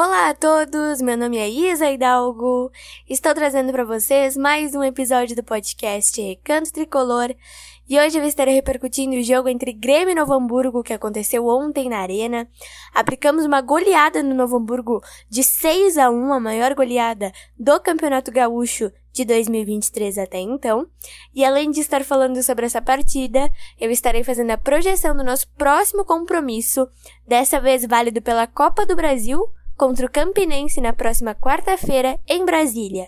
Olá a todos, meu nome é Isa Hidalgo. Estou trazendo para vocês mais um episódio do podcast Recanto Tricolor e hoje eu estarei repercutindo o jogo entre Grêmio e Novo Hamburgo que aconteceu ontem na Arena. Aplicamos uma goleada no Novo Hamburgo de 6 a 1, a maior goleada do Campeonato Gaúcho de 2023 até então. E além de estar falando sobre essa partida, eu estarei fazendo a projeção do nosso próximo compromisso, dessa vez válido pela Copa do Brasil contra o Campinense na próxima quarta-feira em Brasília.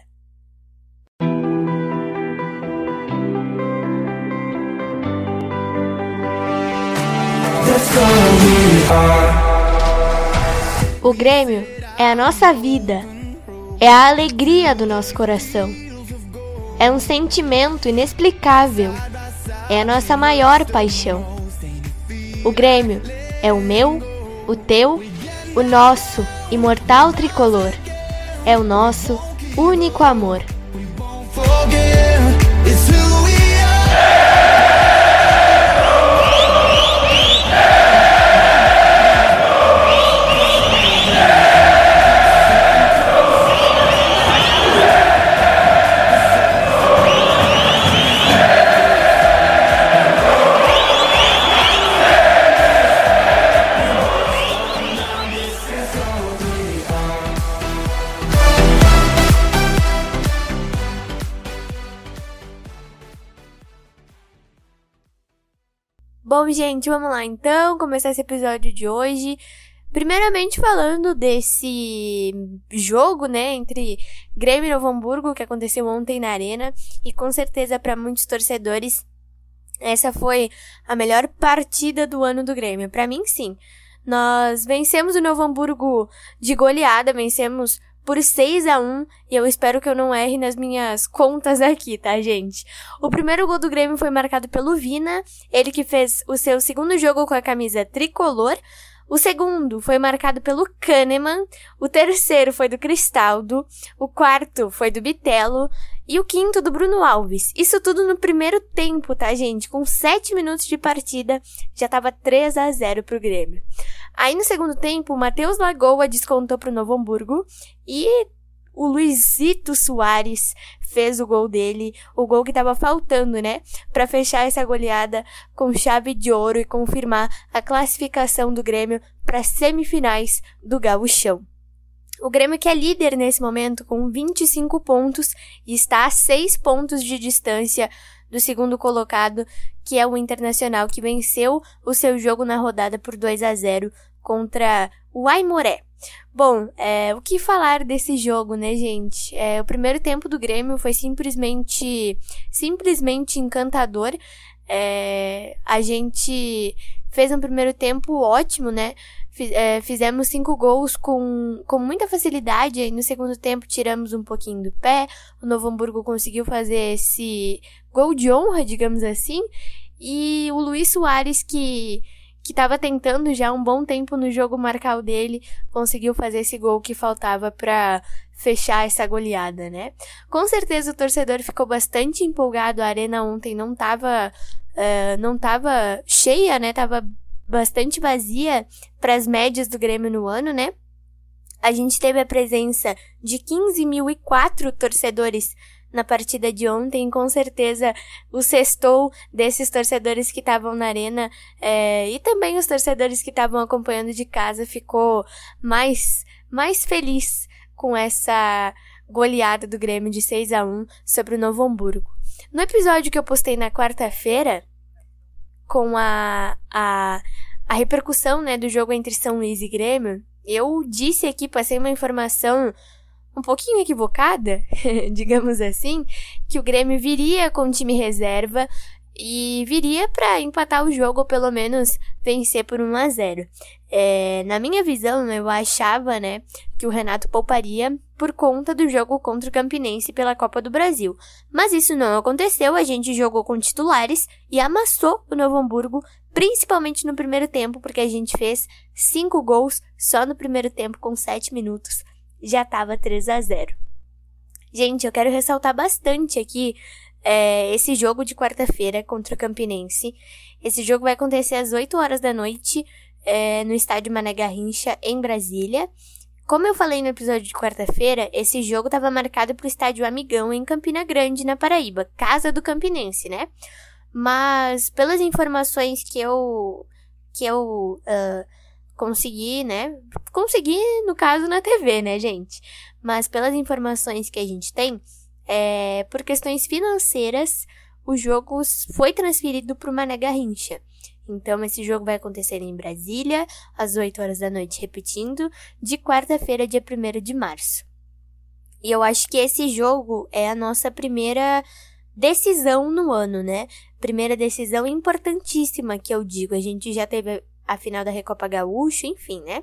O Grêmio é a nossa vida, é a alegria do nosso coração. É um sentimento inexplicável, é a nossa maior paixão. O Grêmio é o meu, o teu, o nosso imortal tricolor. É o nosso único amor. Bom, gente, vamos lá então começar esse episódio de hoje. Primeiramente falando desse jogo, né, entre Grêmio e Novo Hamburgo que aconteceu ontem na Arena e com certeza para muitos torcedores essa foi a melhor partida do ano do Grêmio. Para mim, sim. Nós vencemos o Novo Hamburgo de goleada, vencemos por 6 a 1 e eu espero que eu não erre nas minhas contas aqui, tá, gente? O primeiro gol do Grêmio foi marcado pelo Vina, ele que fez o seu segundo jogo com a camisa tricolor. O segundo foi marcado pelo Kahneman, o terceiro foi do Cristaldo, o quarto foi do Bitelo e o quinto do Bruno Alves. Isso tudo no primeiro tempo, tá, gente? Com 7 minutos de partida, já tava 3 a 0 pro Grêmio. Aí no segundo tempo, o Matheus Lagoa descontou pro Novo Hamburgo e o Luizito Soares fez o gol dele, o gol que estava faltando, né, para fechar essa goleada com chave de ouro e confirmar a classificação do Grêmio para semifinais do Gauchão. O Grêmio que é líder nesse momento com 25 pontos e está a 6 pontos de distância do segundo colocado, que é o Internacional, que venceu o seu jogo na rodada por 2 a 0 contra o Aimoré. Bom, é, o que falar desse jogo, né, gente? É, o primeiro tempo do Grêmio foi simplesmente, simplesmente encantador. É, a gente fez um primeiro tempo ótimo, né? Fiz, é, fizemos cinco gols com, com muita facilidade. Aí no segundo tempo tiramos um pouquinho do pé. O Novo Hamburgo conseguiu fazer esse gol de honra, digamos assim. E o Luiz Soares, que que estava tentando já um bom tempo no jogo marcar o dele, conseguiu fazer esse gol que faltava para fechar essa goleada, né? Com certeza o torcedor ficou bastante empolgado. A arena ontem não estava uh, não tava cheia, né? Tava bastante vazia para as médias do Grêmio no ano, né? A gente teve a presença de 15.004 torcedores na partida de ontem, com certeza o sextou desses torcedores que estavam na arena é, e também os torcedores que estavam acompanhando de casa ficou mais, mais feliz com essa goleada do Grêmio de 6 a 1 sobre o Novo Hamburgo. No episódio que eu postei na quarta-feira, com a, a, a repercussão né, do jogo entre São Luís e Grêmio, eu disse aqui, passei uma informação um pouquinho equivocada, digamos assim, que o Grêmio viria com time reserva e viria para empatar o jogo ou pelo menos vencer por 1 a 0. É, na minha visão, eu achava, né, que o Renato pouparia por conta do jogo contra o Campinense pela Copa do Brasil. Mas isso não aconteceu, a gente jogou com titulares e amassou o Novo Hamburgo, principalmente no primeiro tempo, porque a gente fez 5 gols só no primeiro tempo com 7 minutos já estava 3 a 0. Gente, eu quero ressaltar bastante aqui é, esse jogo de quarta-feira contra o Campinense. Esse jogo vai acontecer às 8 horas da noite é, no estádio Mané Garrincha, em Brasília. como eu falei no episódio de quarta-feira, esse jogo estava marcado para o estádio Amigão em Campina Grande, na Paraíba, casa do Campinense, né? Mas pelas informações que eu que eu uh, consegui, né? Consegui, no caso, na TV, né, gente? Mas pelas informações que a gente tem, é, por questões financeiras, o jogo foi transferido para o Mané Garrincha. Então, esse jogo vai acontecer em Brasília, às 8 horas da noite, repetindo, de quarta-feira, dia 1 de março. E eu acho que esse jogo é a nossa primeira decisão no ano, né? Primeira decisão importantíssima que eu digo. A gente já teve a final da Recopa Gaúcho, enfim, né?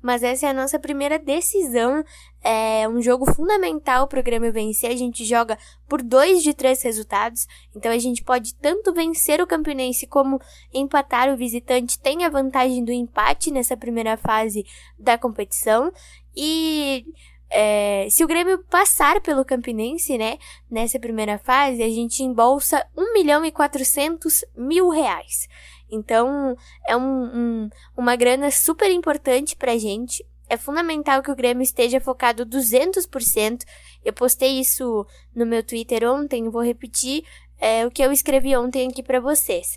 Mas essa é a nossa primeira decisão. É um jogo fundamental para o Grêmio vencer. A gente joga por dois de três resultados. Então a gente pode tanto vencer o Campinense como empatar o visitante. Tem a vantagem do empate nessa primeira fase da competição. E é, se o Grêmio passar pelo Campinense, né, nessa primeira fase, a gente embolsa 1 milhão e 400 mil reais. Então, é um, um, uma grana super importante pra gente. É fundamental que o Grêmio esteja focado 200%. Eu postei isso no meu Twitter ontem, vou repetir é, o que eu escrevi ontem aqui para vocês.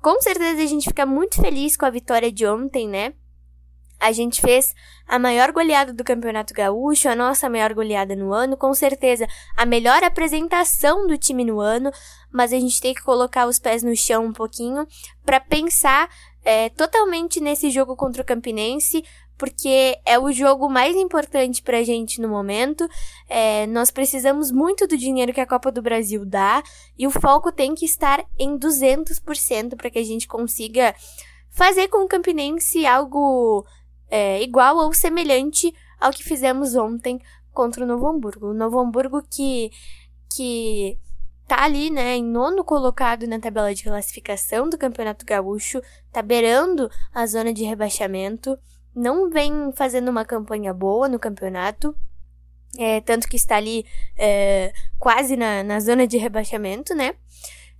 Com certeza a gente fica muito feliz com a vitória de ontem, né? A gente fez a maior goleada do Campeonato Gaúcho, a nossa maior goleada no ano, com certeza a melhor apresentação do time no ano, mas a gente tem que colocar os pés no chão um pouquinho para pensar é, totalmente nesse jogo contra o Campinense, porque é o jogo mais importante pra gente no momento. É, nós precisamos muito do dinheiro que a Copa do Brasil dá e o foco tem que estar em 200% para que a gente consiga fazer com o Campinense algo é, igual ou semelhante ao que fizemos ontem contra o Novo Hamburgo. O Novo Hamburgo que, que tá ali, né, em nono colocado na tabela de classificação do Campeonato Gaúcho, tá beirando a zona de rebaixamento, não vem fazendo uma campanha boa no campeonato, é, tanto que está ali é, quase na, na zona de rebaixamento, né?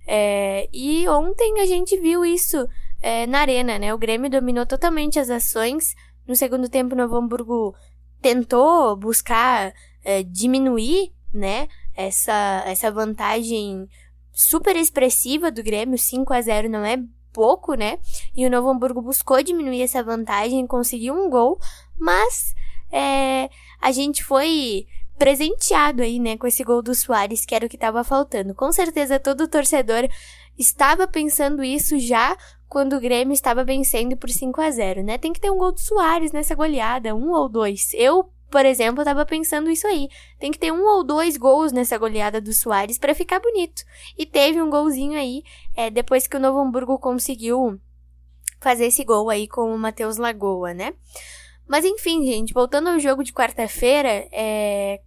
É, e ontem a gente viu isso é, na arena, né? O Grêmio dominou totalmente as ações, no segundo tempo, o Novo Hamburgo tentou buscar é, diminuir, né, essa, essa vantagem super expressiva do Grêmio, 5 a 0 não é pouco, né? E o Novo Hamburgo buscou diminuir essa vantagem, conseguiu um gol, mas é, a gente foi presenteado aí, né, com esse gol do Soares, que era o que estava faltando. Com certeza todo torcedor estava pensando isso já quando o Grêmio estava vencendo por 5 a 0 né? Tem que ter um gol do Soares nessa goleada, um ou dois. Eu, por exemplo, estava pensando isso aí. Tem que ter um ou dois gols nessa goleada do Soares para ficar bonito. E teve um golzinho aí, é, depois que o Novo Hamburgo conseguiu fazer esse gol aí com o Matheus Lagoa, né? Mas enfim, gente, voltando ao jogo de quarta-feira, é...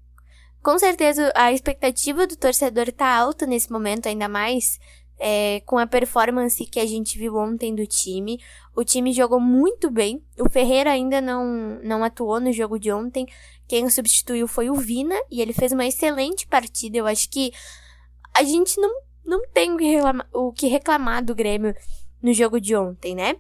com certeza a expectativa do torcedor tá alta nesse momento, ainda mais é, com a performance que a gente viu ontem do time. O time jogou muito bem. O Ferreira ainda não, não atuou no jogo de ontem. Quem o substituiu foi o Vina e ele fez uma excelente partida. Eu acho que a gente não, não tem o que, reclamar, o que reclamar do Grêmio no jogo de ontem, né?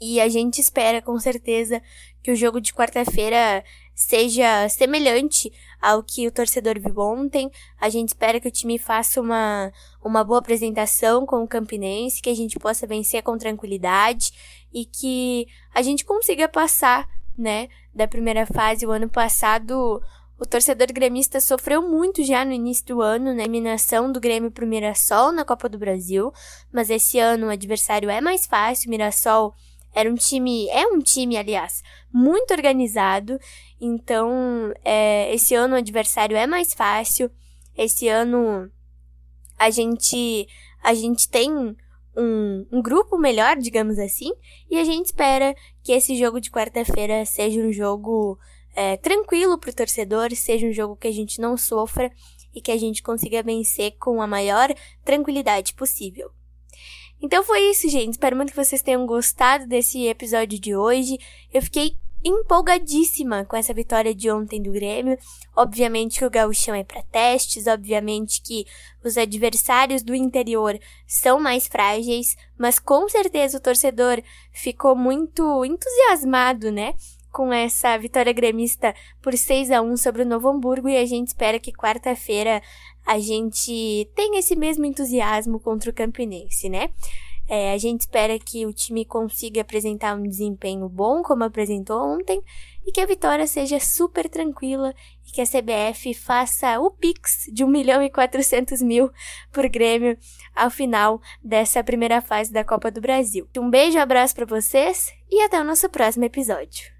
E a gente espera com certeza que o jogo de quarta-feira seja semelhante ao que o torcedor viu ontem. A gente espera que o time faça uma, uma boa apresentação com o Campinense, que a gente possa vencer com tranquilidade e que a gente consiga passar, né, da primeira fase. O ano passado, o torcedor gremista sofreu muito já no início do ano, na eliminação do Grêmio pro Mirassol na Copa do Brasil, mas esse ano o adversário é mais fácil, o Mirassol era um time, é um time, aliás, muito organizado. Então, é, esse ano o adversário é mais fácil. Esse ano a gente, a gente tem um, um grupo melhor, digamos assim. E a gente espera que esse jogo de quarta-feira seja um jogo é, tranquilo para o torcedor, seja um jogo que a gente não sofra e que a gente consiga vencer com a maior tranquilidade possível. Então foi isso, gente. Espero muito que vocês tenham gostado desse episódio de hoje. Eu fiquei empolgadíssima com essa vitória de ontem do Grêmio. Obviamente que o gauchão é para testes, obviamente que os adversários do interior são mais frágeis, mas com certeza o torcedor ficou muito entusiasmado, né? Com essa vitória gremista por 6 a 1 sobre o Novo Hamburgo e a gente espera que quarta-feira a gente tenha esse mesmo entusiasmo contra o Campinense, né? É, a gente espera que o time consiga apresentar um desempenho bom, como apresentou ontem, e que a vitória seja super tranquila e que a CBF faça o Pix de 1 milhão e 400 mil por Grêmio ao final dessa primeira fase da Copa do Brasil. Um beijo, abraço para vocês e até o nosso próximo episódio.